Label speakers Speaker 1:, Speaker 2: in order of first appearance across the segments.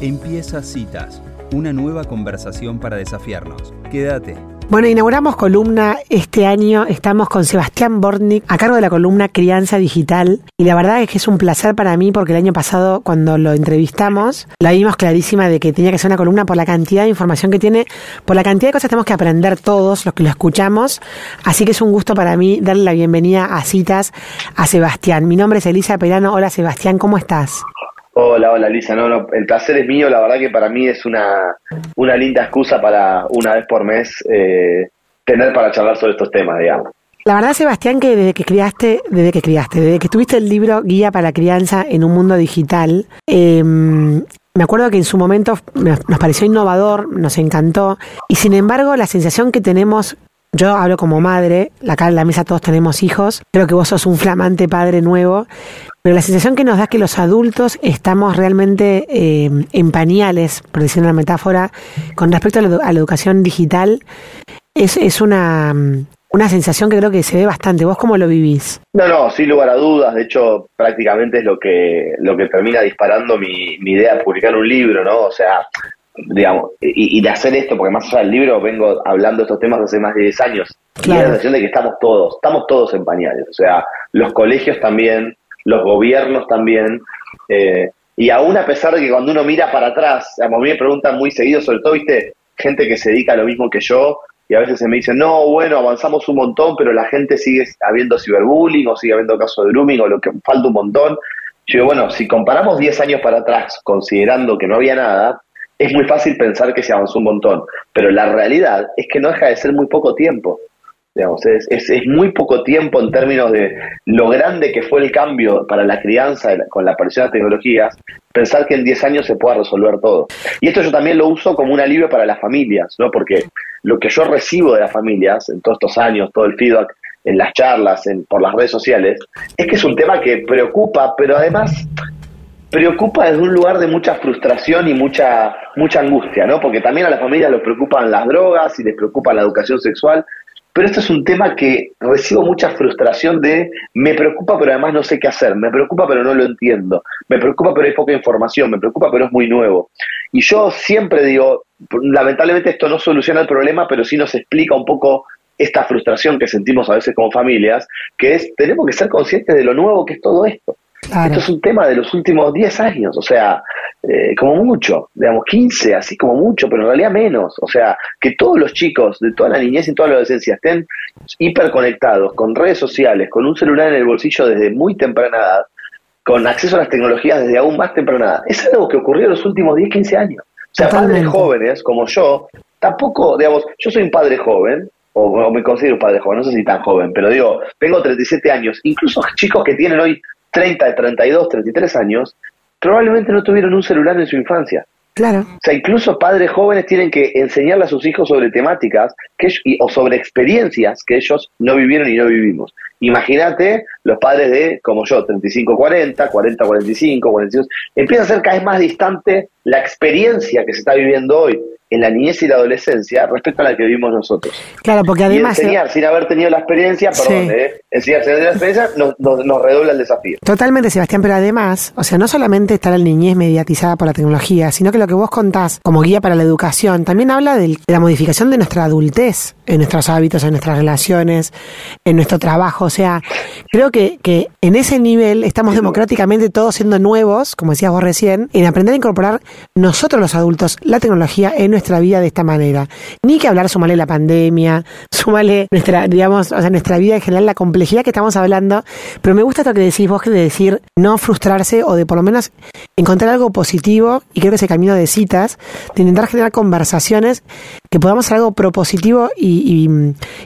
Speaker 1: Empieza Citas, una nueva conversación para desafiarnos. Quédate.
Speaker 2: Bueno, inauguramos columna este año. Estamos con Sebastián Bortnik a cargo de la columna Crianza Digital. Y la verdad es que es un placer para mí porque el año pasado, cuando lo entrevistamos, la vimos clarísima de que tenía que ser una columna por la cantidad de información que tiene, por la cantidad de cosas que tenemos que aprender todos los que lo escuchamos. Así que es un gusto para mí darle la bienvenida a Citas a Sebastián. Mi nombre es Elisa Perano. Hola Sebastián, ¿cómo estás?
Speaker 3: Hola, hola Lisa, no, no, el placer es mío, la verdad que para mí es una, una linda excusa para una vez por mes eh, tener para charlar sobre estos temas, digamos.
Speaker 2: La verdad, Sebastián, que desde que criaste, desde que criaste, desde que tuviste el libro Guía para la Crianza en un Mundo Digital, em, me acuerdo que en su momento nos pareció innovador, nos encantó, y sin embargo la sensación que tenemos yo hablo como madre, acá en la mesa todos tenemos hijos, creo que vos sos un flamante padre nuevo, pero la sensación que nos da es que los adultos estamos realmente eh, en pañales, por decir una metáfora, con respecto a la, educación digital, es, es una, una sensación que creo que se ve bastante. ¿Vos cómo lo vivís?
Speaker 3: No, no, sin lugar a dudas. De hecho, prácticamente es lo que, lo que termina disparando mi, mi idea de publicar un libro, ¿no? O sea, digamos, y, de hacer esto, porque más allá del libro vengo hablando de estos temas hace más de 10 años, y la sensación de que estamos todos, estamos todos en pañales, o sea, los colegios también, los gobiernos también, eh, y aún a pesar de que cuando uno mira para atrás, a mí me preguntan muy seguido, sobre todo, viste, gente que se dedica a lo mismo que yo, y a veces se me dicen, no, bueno, avanzamos un montón, pero la gente sigue habiendo ciberbullying o sigue habiendo casos de grooming o lo que falta un montón. Yo digo, bueno, si comparamos 10 años para atrás, considerando que no había nada, es muy fácil pensar que se avanzó un montón, pero la realidad es que no deja de ser muy poco tiempo. Digamos, es, es, muy poco tiempo en términos de lo grande que fue el cambio para la crianza con la aparición de tecnologías, pensar que en 10 años se pueda resolver todo. Y esto yo también lo uso como un alivio para las familias, ¿no? porque lo que yo recibo de las familias en todos estos años, todo el feedback en las charlas, en, por las redes sociales, es que es un tema que preocupa, pero además preocupa desde un lugar de mucha frustración y mucha, mucha angustia, ¿no? Porque también a las familias les preocupan las drogas y les preocupa la educación sexual, pero este es un tema que recibo mucha frustración de me preocupa pero además no sé qué hacer, me preocupa pero no lo entiendo, me preocupa pero hay poca información, me preocupa pero es muy nuevo. Y yo siempre digo, lamentablemente esto no soluciona el problema, pero sí nos explica un poco esta frustración que sentimos a veces como familias, que es tenemos que ser conscientes de lo nuevo que es todo esto. Esto es un tema de los últimos 10 años, o sea, eh, como mucho, digamos 15, así como mucho, pero en realidad menos. O sea, que todos los chicos de toda la niñez y toda la adolescencia estén hiperconectados con redes sociales, con un celular en el bolsillo desde muy temprana edad, con acceso a las tecnologías desde aún más temprana edad. Es algo que ocurrió en los últimos 10, 15 años. O sea, padres jóvenes como yo, tampoco, digamos, yo soy un padre joven, o, me considero un padre joven, no sé si tan joven, pero digo, tengo 37 años, incluso chicos que tienen hoy 30, 32, 33 años, probablemente no tuvieron un celular en su infancia.
Speaker 2: Claro.
Speaker 3: O sea, incluso padres jóvenes tienen que enseñarle a sus hijos sobre temáticas que, o sobre experiencias que ellos no vivieron y no vivimos. Imagínate los padres de, como yo, 35-40, 40-45, 42, empieza a ser cada vez más distante la experiencia que se está viviendo hoy en la niñez y la adolescencia respecto a la que vivimos nosotros.
Speaker 2: Claro, porque además...
Speaker 3: Y enseñar sin haber tenido la experiencia, perdón, eh, enseñar sin la experiencia nos, redobla el desafío.
Speaker 2: Totalmente, Sebastián, pero además, o sea, no solamente está la niñez mediatizada por la tecnología, sino que lo que vos contás como guía para la educación también habla de la modificación de nuestra adultez, en nuestros hábitos, en nuestras relaciones, en nuestro trabajo. O sea, creo que, que en ese nivel estamos democráticamente todos siendo nuevos, como decías vos recién, en aprender a incorporar nosotros los adultos la tecnología en nuestra vida de esta manera. Ni que hablar, sumarle la pandemia, sumarle nuestra, digamos, o sea, nuestra vida en general, la complejidad que estamos hablando. Pero me gusta esto que decís vos, que de decir no frustrarse o de por lo menos encontrar algo positivo, y creo que ese camino de citas, de intentar generar conversaciones que podamos hacer algo propositivo y,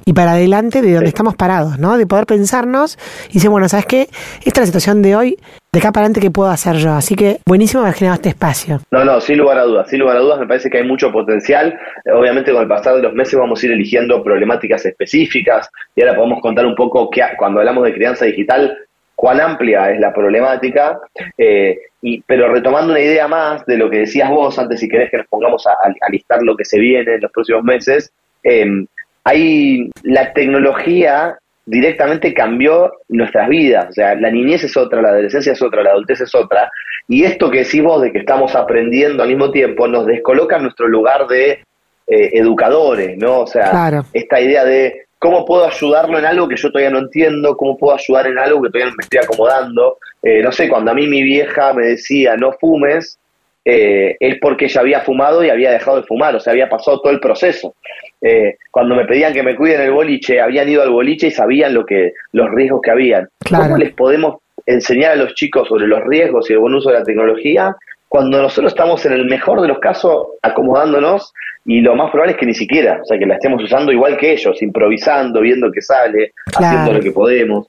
Speaker 2: y, para adelante de donde estamos parados, ¿no? De poder pensarnos y decir, bueno, ¿sabes qué? Esta es la situación de hoy, de acá para adelante, ¿qué puedo hacer yo? Así que buenísimo haber generado este espacio.
Speaker 3: No, no, sin lugar a dudas, sin lugar a dudas, me parece que hay mucho potencial. Obviamente, con el pasar de los meses vamos a ir eligiendo problemáticas específicas y ahora podemos contar un poco que cuando hablamos de crianza digital, cuán amplia es la problemática. Eh, y, pero retomando una idea más de lo que decías vos antes, si querés que nos pongamos a, listar lo que se viene en los próximos meses, eh, hay la tecnología directamente cambió nuestras vidas. O sea, la niñez es otra, la adolescencia es otra, la adultez es otra. Y esto que decís vos de que estamos aprendiendo al mismo tiempo nos descoloca en nuestro lugar de eh, educadores, ¿no? O sea, esta idea de cómo puedo ayudarlo en algo que yo todavía no entiendo, cómo puedo ayudar en algo que todavía no me estoy acomodando. Eh, no sé, cuando a mí mi vieja me decía no fumes, eh, es porque ella había fumado y había dejado de fumar, o sea, había pasado todo el proceso. Eh, cuando me pedían que me cuiden el boliche, habían ido al boliche y sabían lo que los riesgos que habían. ¿Cómo les podemos enseñar a los chicos sobre los riesgos y el buen uso de la tecnología cuando nosotros estamos en el mejor de los casos acomodándonos y lo más probable es que ni siquiera, o sea, que la estemos usando igual que ellos, improvisando, viendo qué sale, haciendo lo que podemos.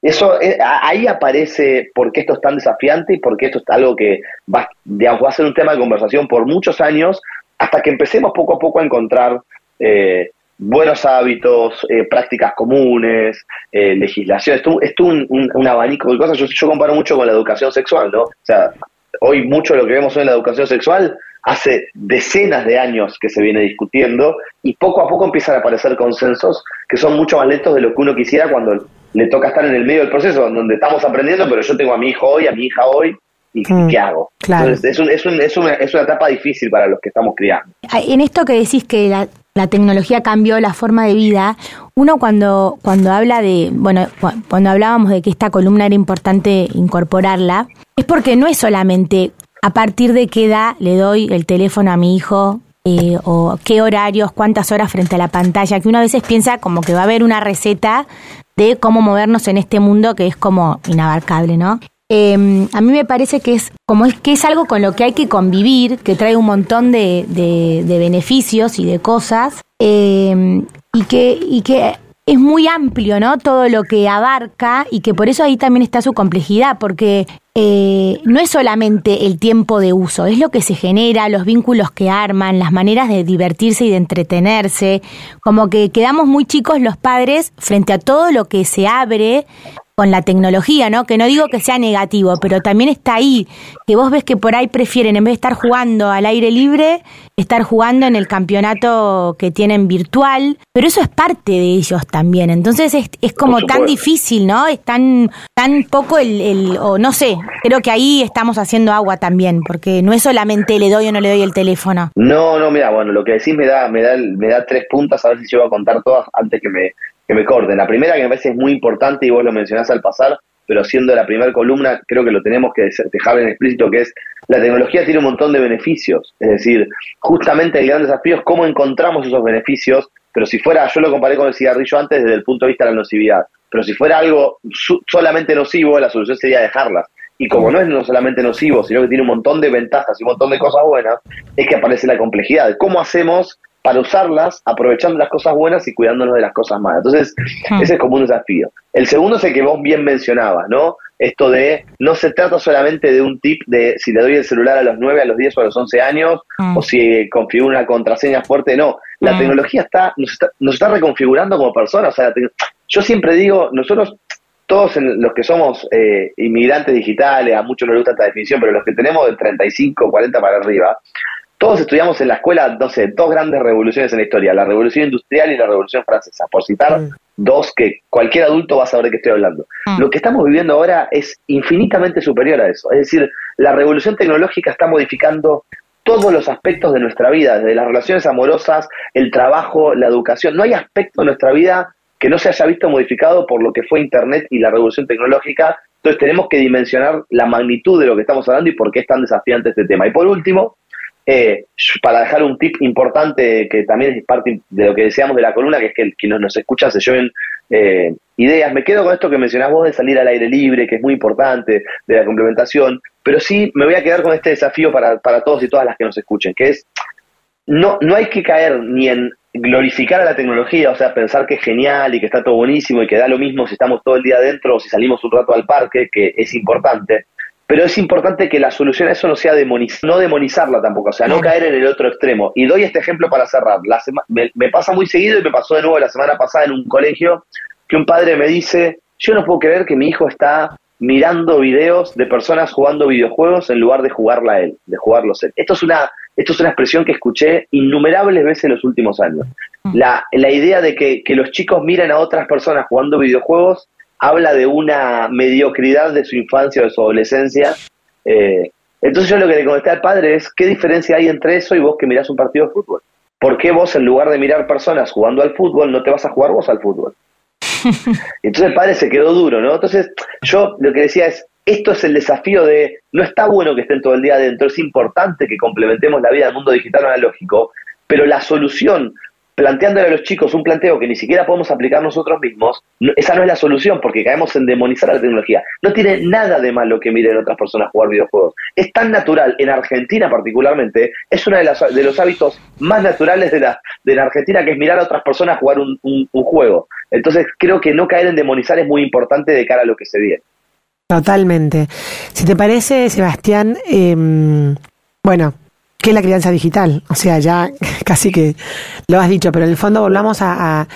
Speaker 3: Eso eh, ahí aparece por qué esto es tan desafiante y por qué esto es algo que va, va a ser un tema de conversación por muchos años hasta que empecemos poco a poco a encontrar eh, buenos hábitos, eh, prácticas comunes, legislación. Esto es un, un, abanico de cosas. Yo, yo comparo mucho con la educación sexual, ¿no? O sea, hoy mucho de lo que vemos hoy en la educación sexual hace decenas de años que se viene discutiendo y poco a poco empiezan a aparecer consensos que son mucho más lentos de lo que uno quisiera cuando le toca estar en el medio del proceso, donde estamos aprendiendo, pero yo tengo a mi hijo hoy, a mi hija hoy, ¿y mm, qué hago? Entonces, es, un, es, un, es, una, es una etapa difícil para los que estamos criando.
Speaker 4: En esto que decís que la, la tecnología cambió la forma de vida, uno cuando, cuando habla de, bueno, cuando hablábamos de que esta columna era importante incorporarla, es porque no es solamente a partir de qué edad le doy el teléfono a mi hijo eh, o qué horarios, cuántas horas frente a la pantalla, que uno a veces piensa como que va a haber una receta de cómo movernos en este mundo que es como inabarcable, ¿no? Em, a mí me parece que es como es que es algo con lo que hay que convivir, que trae un montón de, de, beneficios y de cosas, em, y que, y que es muy amplio, ¿no? Todo lo que abarca y que por eso ahí también está su complejidad, porque eh, no es solamente el tiempo de uso, es lo que se genera, los vínculos que arman, las maneras de divertirse y de entretenerse, como que quedamos muy chicos los padres frente a todo lo que se abre con la tecnología, ¿no? Que no digo que sea negativo, pero también está ahí, que vos ves que por ahí prefieren, en vez de estar jugando al aire libre, estar jugando en el campeonato que tienen virtual, pero eso es parte de ellos también, entonces es, es como tan difícil, ¿no? Es tan, tan poco el, el, o no sé, creo que ahí estamos haciendo agua también, porque no es solamente le doy o no le doy el teléfono.
Speaker 3: No, no, mira, bueno, lo que decís me da, me da, me da tres puntas, a ver si yo voy a contar todas antes que me que me corten. La primera que me parece es muy importante y vos lo mencionás al pasar, pero siendo la primera columna, creo que lo tenemos que dejar en explícito, que es la tecnología tiene un montón de beneficios. Es decir, justamente el gran desafío es cómo encontramos esos beneficios, pero si fuera, yo lo comparé con el cigarrillo antes desde el punto de vista de la nocividad, pero si fuera algo solamente nocivo, la solución sería dejarlas. Y como no es solamente nocivo, sino que tiene un montón de ventajas y un montón de cosas buenas, es que aparece la complejidad. ¿Cómo hacemos para usarlas aprovechando las cosas buenas y cuidándonos de las cosas malas. Entonces, hmm. ese es como un desafío. El segundo es el que vos bien mencionabas, ¿no? Esto de, no se trata solamente de un tip de si le doy el celular a los 9, a los 10 o a los 11 años, hmm. o si configuro una contraseña fuerte, no. La hmm. tecnología está nos, está, nos está reconfigurando como personas. O sea, yo siempre digo, nosotros todos los que somos eh, inmigrantes digitales, a muchos no les gusta esta definición, pero los que tenemos de 35, 40 para arriba, todos estudiamos en la escuela, no sé, dos grandes revoluciones en la historia, la revolución industrial y la revolución francesa, por citar mm. dos que cualquier adulto va a saber de qué estoy hablando. Mm. Lo que estamos viviendo ahora es infinitamente superior a eso. Es decir, la revolución tecnológica está modificando todos los aspectos de nuestra vida, desde las relaciones amorosas, el trabajo, la educación. No hay aspecto de nuestra vida que no se haya visto modificado por lo que fue Internet y la revolución tecnológica. Entonces tenemos que dimensionar la magnitud de lo que estamos hablando y por qué es tan desafiante este tema. Y por último, eh, para dejar un tip importante que también es parte de lo que decíamos de la columna, que es que quienes nos escuchan se lleven eh, ideas. Me quedo con esto que mencionás vos de salir al aire libre, que es muy importante, de la complementación, pero sí me voy a quedar con este desafío para, para todos y todas las que nos escuchen, que es, no, no hay que caer ni en glorificar a la tecnología, o sea, pensar que es genial y que está todo buenísimo y que da lo mismo si estamos todo el día adentro o si salimos un rato al parque, que es importante, pero es importante que la solución a eso no sea no demonizarla tampoco, o sea, no caer en el otro extremo. Y doy este ejemplo para cerrar. La me, me, pasa muy seguido y me pasó de nuevo la semana pasada en un colegio que un padre me dice, yo no puedo creer que mi hijo está mirando videos de personas jugando videojuegos en lugar de jugarla a él, de jugarlos él. Esto es una esto es una expresión que escuché innumerables veces en los últimos años. Mm. La, la idea de que, que los chicos miren a otras personas jugando videojuegos habla de una mediocridad de su infancia o de su adolescencia. Eh, entonces yo lo que le contesté al padre es, ¿qué diferencia hay entre eso y vos que mirás un partido de fútbol? ¿Por qué vos en lugar de mirar personas jugando al fútbol no te vas a jugar vos al fútbol? Entonces el padre se quedó duro, ¿no? Entonces yo lo que decía es, esto es el desafío de, no está bueno que estén todo el día adentro, es importante que complementemos la vida del mundo digital analógico, pero la solución planteándole a los chicos un planteo que ni siquiera podemos aplicar nosotros mismos, esa no es la solución porque caemos en demonizar la tecnología. No tiene nada de malo que miren otras personas jugar videojuegos. Es tan natural, en Argentina particularmente, es uno de, los hábitos más naturales de la, de la Argentina que es mirar a otras personas jugar un, juego. Entonces creo que no caer en demonizar es muy importante de cara a lo que se viene.
Speaker 2: Totalmente. Si te parece, Sebastián, eh, bueno, ¿Qué es la crianza digital? O sea, ya casi que lo has dicho, pero en el fondo volvamos a,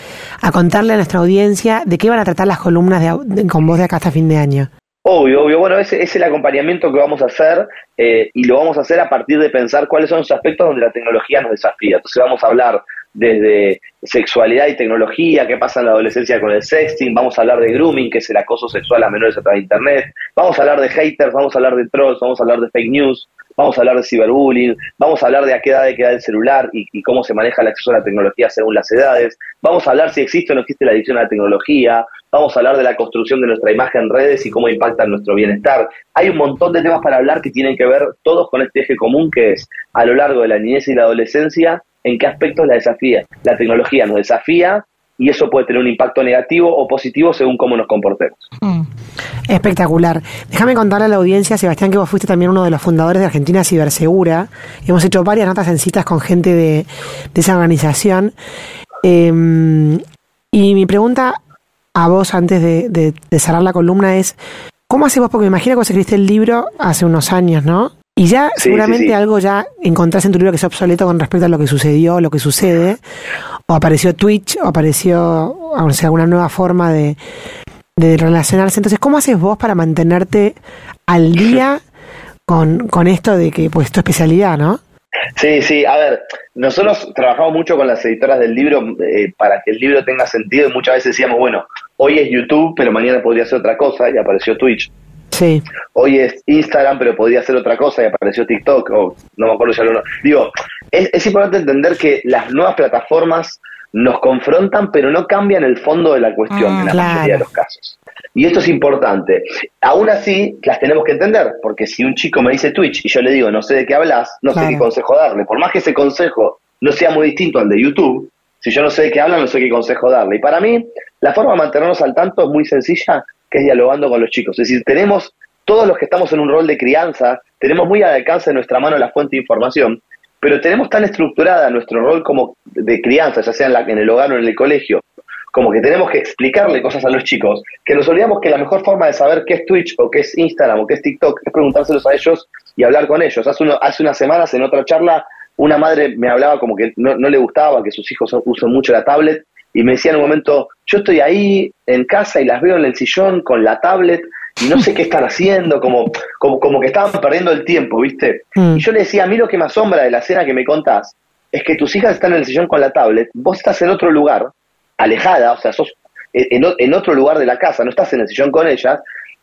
Speaker 2: contarle a nuestra audiencia de qué van a tratar las columnas con voz de acá hasta fin de año.
Speaker 3: Obvio, obvio. Bueno, ese es el acompañamiento que vamos a hacer eh, y lo vamos a hacer a partir de pensar cuáles son los aspectos donde la tecnología nos desafía. Entonces vamos a hablar desde sexualidad y tecnología, qué pasa en la adolescencia con el sexting, vamos a hablar de grooming, que es el acoso sexual a menores a través de Internet, vamos a hablar de haters, vamos a hablar de trolls, vamos a hablar de fake news, vamos a hablar de ciberbullying, vamos a hablar de a qué edad hay que dar el celular y, cómo se maneja el acceso a la tecnología según las edades, vamos a hablar si existe o no existe la adicción a la tecnología, vamos a hablar de la construcción de nuestra imagen en redes y cómo impacta en nuestro bienestar. Hay un montón de temas para hablar que tienen que ver todos con este eje común que es a lo largo de la niñez y la adolescencia, en qué aspectos la desafía. La tecnología nos desafía y eso puede tener un impacto negativo o positivo según cómo nos comportemos.
Speaker 2: Mm. Espectacular. Déjame contarle a la audiencia, Sebastián, que vos fuiste también uno de los fundadores de Argentina Cibersegura. Hemos hecho varias notas en citas con gente de, esa organización. Em, y mi pregunta a vos antes de, cerrar la columna es, ¿cómo haces vos? Porque me imagino que vos escribiste el libro hace unos años, ¿no? Y ya seguramente algo ya encontrás en tu libro que es obsoleto con respecto a lo que sucedió, lo que sucede, o apareció Twitch, o apareció o sea, alguna nueva forma de, de relacionarse. Entonces, ¿cómo haces vos para mantenerte al día con, con esto de que, pues, tu especialidad, ¿no?
Speaker 3: Sí, sí, a ver, nosotros trabajamos mucho con las editoras del libro eh, para que el libro tenga sentido y muchas veces decíamos, bueno, hoy es YouTube, pero mañana podría ser otra cosa y apareció Twitch.
Speaker 2: Sí.
Speaker 3: Hoy es Instagram, pero podría ser otra cosa y apareció TikTok, o no me acuerdo ya lo Digo, es, es importante entender que las nuevas plataformas nos confrontan, pero no cambian el fondo de la cuestión mm, en la mayoría de los casos. Y esto es importante. Aún así, las tenemos que entender, porque si un chico me dice Twitch y yo le digo, no sé de qué hablas, no sé qué consejo darle. Por más que ese consejo no sea muy distinto al de YouTube, si yo no sé de qué habla, no sé qué consejo darle. Y para mí, la forma de mantenernos al tanto es muy sencilla, que es dialogando con los chicos. Es decir, tenemos, todos los que estamos en un rol de crianza, tenemos muy al alcance de nuestra mano la fuente de información, pero tenemos tan estructurada nuestro rol como de crianza, ya sea en, la, en el hogar o en el colegio, como que tenemos que explicarle cosas a los chicos, que nos olvidamos que la mejor forma de saber qué es Twitch o qué es Instagram o qué es TikTok es preguntárselos a ellos y hablar con ellos. Hace, uno, hace unas semanas en otra charla una madre me hablaba como que no, no le gustaba que sus hijos usen mucho la tablet y me decía en un momento, yo estoy ahí en casa y las veo en el sillón con la tablet y no sé qué están haciendo, como, como, como que estaban perdiendo el tiempo, ¿viste? Mm. Y yo le decía, a mí lo que me asombra de la escena que me contás es que tus hijas están en el sillón con la tablet, vos estás en otro lugar, alejada, o sea, sos en, en otro lugar de la casa, no estás en el sillón con ellas,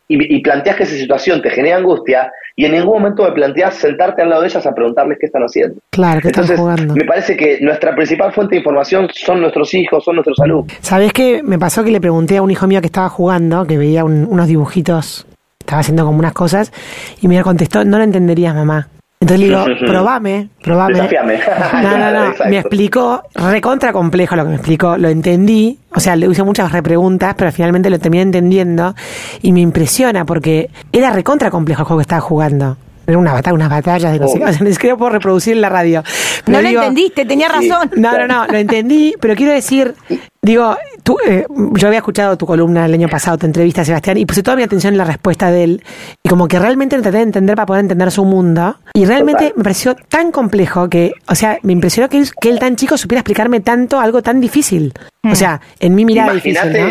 Speaker 3: y, y planteas que esa situación te genera angustia y en ningún momento me planteas sentarte al lado de ellas a preguntarles qué están haciendo.
Speaker 2: Claro, que están jugando.
Speaker 3: Me parece que nuestra principal fuente de información son nuestros hijos, son nuestros alumnos.
Speaker 2: ¿Sabés qué? Me pasó que le pregunté a un hijo mío que estaba jugando, que veía unos dibujitos, estaba haciendo como unas cosas, y me contestó, no lo entenderías, mamá. Entonces le digo, probame, probame. No, no, no. Me explicó, recontra complejo lo que me explicó, lo entendí. O sea, le hice muchas repreguntas, pero finalmente lo terminé entendiendo. Y me impresiona porque era recontra complejo el juego que estaba jugando. Era una batalla, unas batallas de no sé qué. Ni siquiera puedo reproducir en la radio.
Speaker 4: no lo entendiste, tenía razón.
Speaker 2: No, no, no, lo entendí, pero quiero decir, digo, tú, eh, yo había escuchado tu columna el año pasado, tu entrevista a Sebastián, y puse toda mi atención en la respuesta de él, y como que realmente traté de entender para poder entender su mundo, y realmente me pareció tan complejo que, o sea, me impresionó que él, que él tan chico supiera explicarme tanto algo tan difícil. O sea, en mi mirada difícil, ¿no?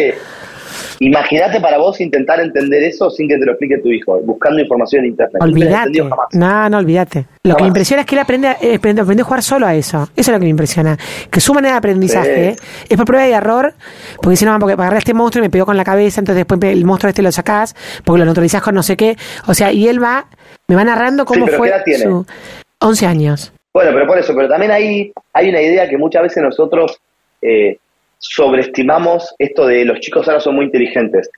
Speaker 3: Imagínate para vos intentar entender eso sin que te lo explique tu hijo, buscando información en internet.
Speaker 2: Olvídate. No, no, olvídate. Lo que me impresiona es que él aprende, eh, aprende, aprende, a jugar solo a eso. Eso es lo que me impresiona. Que su manera de aprendizaje es por prueba y error, porque si no, porque agarré a este monstruo y me pegó con la cabeza, entonces después el monstruo este lo sacás, porque lo neutralizás con no sé qué. O sea, y él va, me va narrando cómo fue su... 11 años.
Speaker 3: Bueno, pero por eso, pero también hay, hay una idea que muchas veces nosotros eh, sobreestimamos esto de los chicos ahora son muy inteligentes.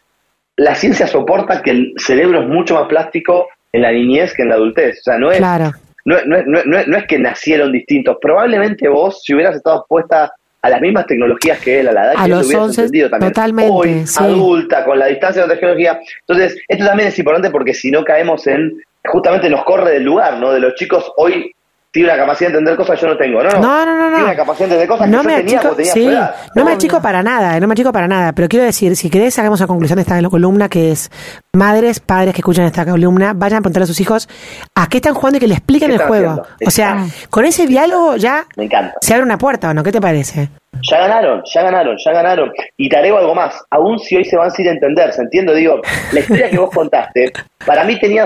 Speaker 3: La ciencia soporta que el cerebro es mucho más plástico en la niñez que en la adultez. O sea, no es, no, no, es que nacieron distintos. Probablemente vos, si hubieras estado expuesta a las mismas tecnologías que él, a la edad que él hubieras entendido también.
Speaker 2: Totalmente,
Speaker 3: Hoy, adulta, con la distancia de la tecnología. Entonces, esto también es importante porque si no caemos en, justamente nos corre del lugar, ¿no? De los chicos hoy tiene una capacidad de entender cosas que yo no tengo. No, no, no, no. Tiene una capacidad de entender cosas no que yo me tenía, achico, sí,
Speaker 2: No me achico para nada, no me achico para nada. Pero quiero decir, si querés, hagamos la conclusión de esta columna que es madres, padres que escuchan esta columna, vayan a preguntar a sus hijos a qué están jugando y que le expliquen el juego. O sea, con ese diálogo ya
Speaker 3: me encanta.
Speaker 2: se abre una puerta, ¿o no? ¿Qué te parece?
Speaker 3: Ya ganaron, ya ganaron, ya ganaron. Y te agrego algo más. Aún si hoy se van sin entender, ¿se entiende? Digo, la historia que vos contaste, para mí tenía,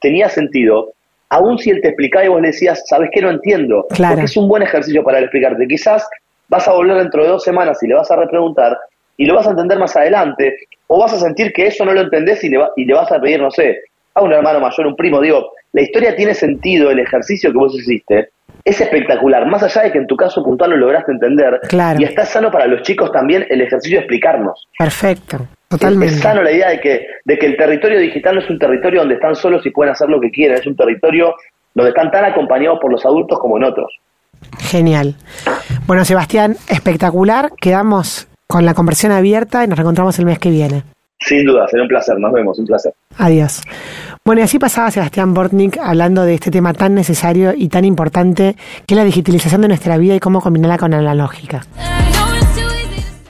Speaker 3: tenía sentido aún si él te explicaba y vos le decías, ¿sabes qué? No entiendo. Porque es un buen ejercicio para él explicarte. Quizás vas a volver dentro de dos semanas y le vas a repreguntar y lo vas a entender más adelante, o vas a sentir que eso no lo entendés y le, y le vas a pedir, no sé, a un hermano mayor, un primo. Digo, la historia tiene sentido, el ejercicio que vos hiciste es espectacular, más allá de que en tu caso puntual lo lograste entender.
Speaker 2: Claro.
Speaker 3: Y está sano para los chicos también el ejercicio de explicarnos.
Speaker 2: Perfecto. Totalmente.
Speaker 3: Es, sano la idea de que, de que el territorio digital no es un territorio donde están solos y pueden hacer lo que quieran, es un territorio donde están tan acompañados por los adultos como en otros.
Speaker 2: Genial. Bueno, Sebastián, espectacular. Quedamos con la conversión abierta y nos reencontramos el mes que viene.
Speaker 3: Sin duda, será un placer. Nos vemos, un placer.
Speaker 2: Adiós. Bueno, y así pasaba Sebastián Bortnik hablando de este tema tan necesario y tan importante que es la digitalización de nuestra vida y cómo combinarla con la lógica.